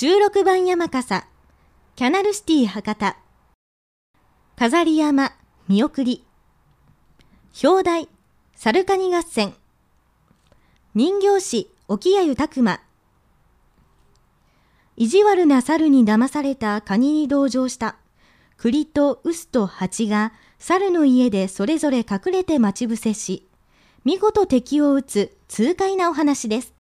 16番山笠、キャナルシティ博多、飾り山、見送り、表題、猿ルカニ合戦、人形師、沖谷拓馬、意地悪な猿に騙されたカニに同情した、栗と臼と蜂が猿の家でそれぞれ隠れて待ち伏せし、見事敵を撃つ痛快なお話です。